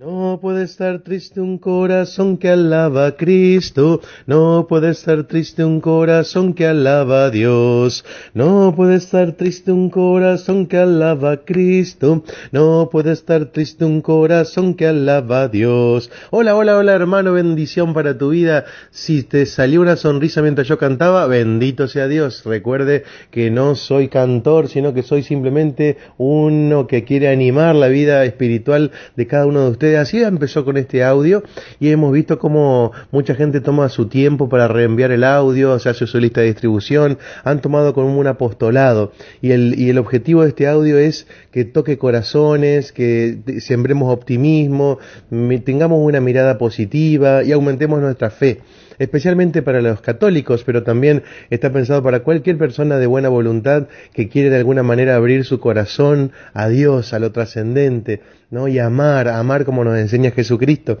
No puede estar triste un corazón que alaba a Cristo, no puede estar triste un corazón que alaba a Dios, no puede estar triste un corazón que alaba a Cristo, no puede estar triste un corazón que alaba a Dios. Hola, hola, hola hermano, bendición para tu vida. Si te salió una sonrisa mientras yo cantaba, bendito sea Dios. Recuerde que no soy cantor, sino que soy simplemente uno que quiere animar la vida espiritual de cada uno de ustedes así empezó con este audio y hemos visto cómo mucha gente toma su tiempo para reenviar el audio, se hace su lista de distribución, han tomado como un apostolado. Y el, y el objetivo de este audio es que toque corazones, que sembremos optimismo, tengamos una mirada positiva y aumentemos nuestra fe especialmente para los católicos, pero también está pensado para cualquier persona de buena voluntad que quiere de alguna manera abrir su corazón a Dios, a lo trascendente, ¿no? Y amar, amar como nos enseña Jesucristo.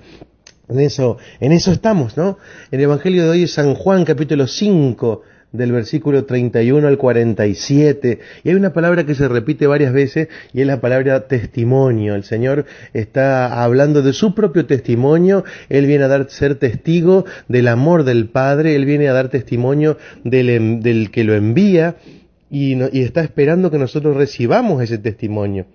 En eso, en eso estamos, ¿no? El Evangelio de hoy San Juan capítulo 5, del versículo 31 al 47. Y hay una palabra que se repite varias veces y es la palabra testimonio. El Señor está hablando de su propio testimonio. Él viene a dar, ser testigo del amor del Padre. Él viene a dar testimonio del, del que lo envía y, y está esperando que nosotros recibamos ese testimonio.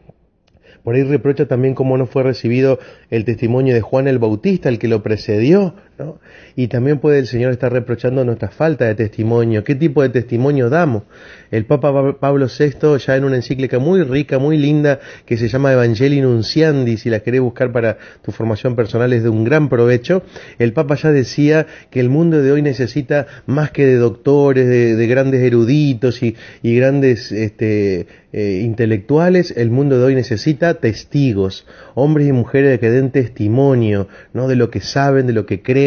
Por ahí reprocha también cómo no fue recibido el testimonio de Juan el Bautista, el que lo precedió, ¿no? Y también puede el Señor estar reprochando nuestra falta de testimonio. ¿Qué tipo de testimonio damos? El Papa Pablo VI, ya en una encíclica muy rica, muy linda, que se llama Evangelii Nunciandi, si la querés buscar para tu formación personal es de un gran provecho, el Papa ya decía que el mundo de hoy necesita más que de doctores, de, grandes eruditos y, grandes este, eh, intelectuales, el mundo de hoy necesita testigos, hombres y mujeres que den testimonio, ¿no? De lo que saben, de lo que creen,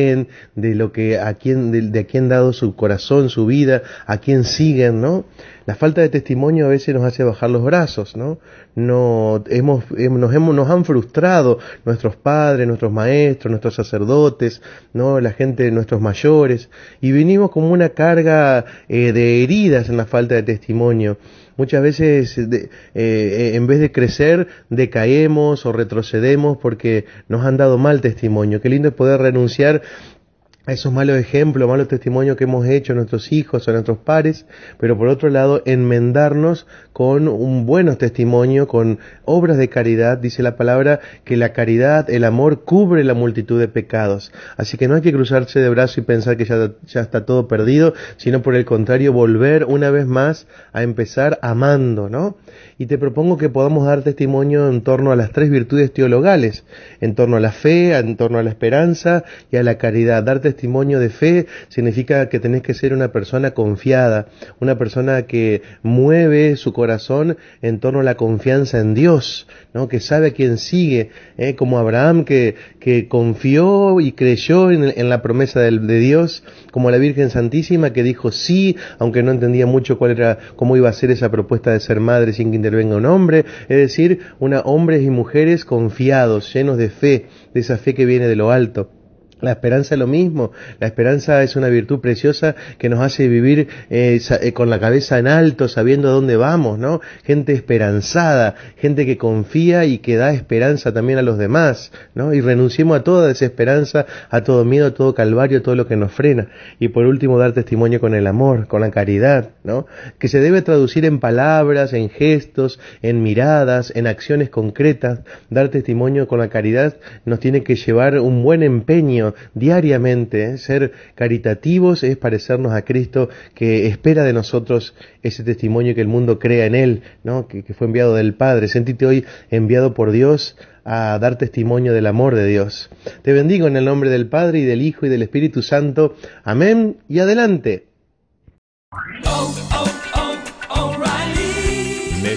de lo que a quién, de, de a quién dado su corazón, su vida, a quién siguen, ¿no? La falta de testimonio a veces nos hace bajar los brazos, ¿no? no hemos, nos, hemos, nos han frustrado nuestros padres, nuestros maestros, nuestros sacerdotes, ¿no? La gente, nuestros mayores, y venimos como una carga eh, de heridas en la falta de testimonio. Muchas veces, eh, eh, en vez de crecer, decaemos o retrocedemos porque nos han dado mal testimonio. Qué lindo es poder renunciar a esos malos ejemplos, malos testimonios que hemos hecho a nuestros hijos, a nuestros pares, pero por otro lado, enmendarnos con un buen testimonio, con obras de caridad, dice la palabra, que la caridad, el amor, cubre la multitud de pecados. Así que no hay que cruzarse de brazos y pensar que ya, ya está todo perdido, sino por el contrario, volver una vez más a empezar amando, ¿no? Y te propongo que podamos dar testimonio en torno a las tres virtudes teologales, en torno a la fe, en torno a la esperanza y a la caridad. Dar de fe significa que tenés que ser una persona confiada, una persona que mueve su corazón en torno a la confianza en Dios, ¿no? que sabe a quién sigue, ¿eh? como Abraham que, que confió y creyó en, la promesa de, de, Dios, como la Virgen Santísima que dijo sí, aunque no entendía mucho cuál era, cómo iba a ser esa propuesta de ser madre sin que intervenga un hombre, es decir, una, hombres y mujeres confiados, llenos de fe, de esa fe que viene de lo alto. La esperanza es lo mismo. La esperanza es una virtud preciosa que nos hace vivir eh, eh, con la cabeza en alto, sabiendo a dónde vamos, ¿no? Gente esperanzada, gente que confía y que da esperanza también a los demás, ¿no? Y renunciemos a toda desesperanza, a todo miedo, a todo calvario, a todo lo que nos frena. Y por último, dar testimonio con el amor, con la caridad, ¿no? Que se debe traducir en palabras, en gestos, en miradas, en acciones concretas. Dar testimonio con la caridad nos tiene que llevar un buen empeño diariamente. Ser caritativos es parecernos a Cristo que espera de nosotros ese testimonio que el mundo crea en Él, ¿no? que, que fue enviado del Padre. Sentite hoy enviado por Dios a dar testimonio del amor de Dios. Te bendigo en el nombre del Padre y del Hijo y del Espíritu Santo. Amén y adelante.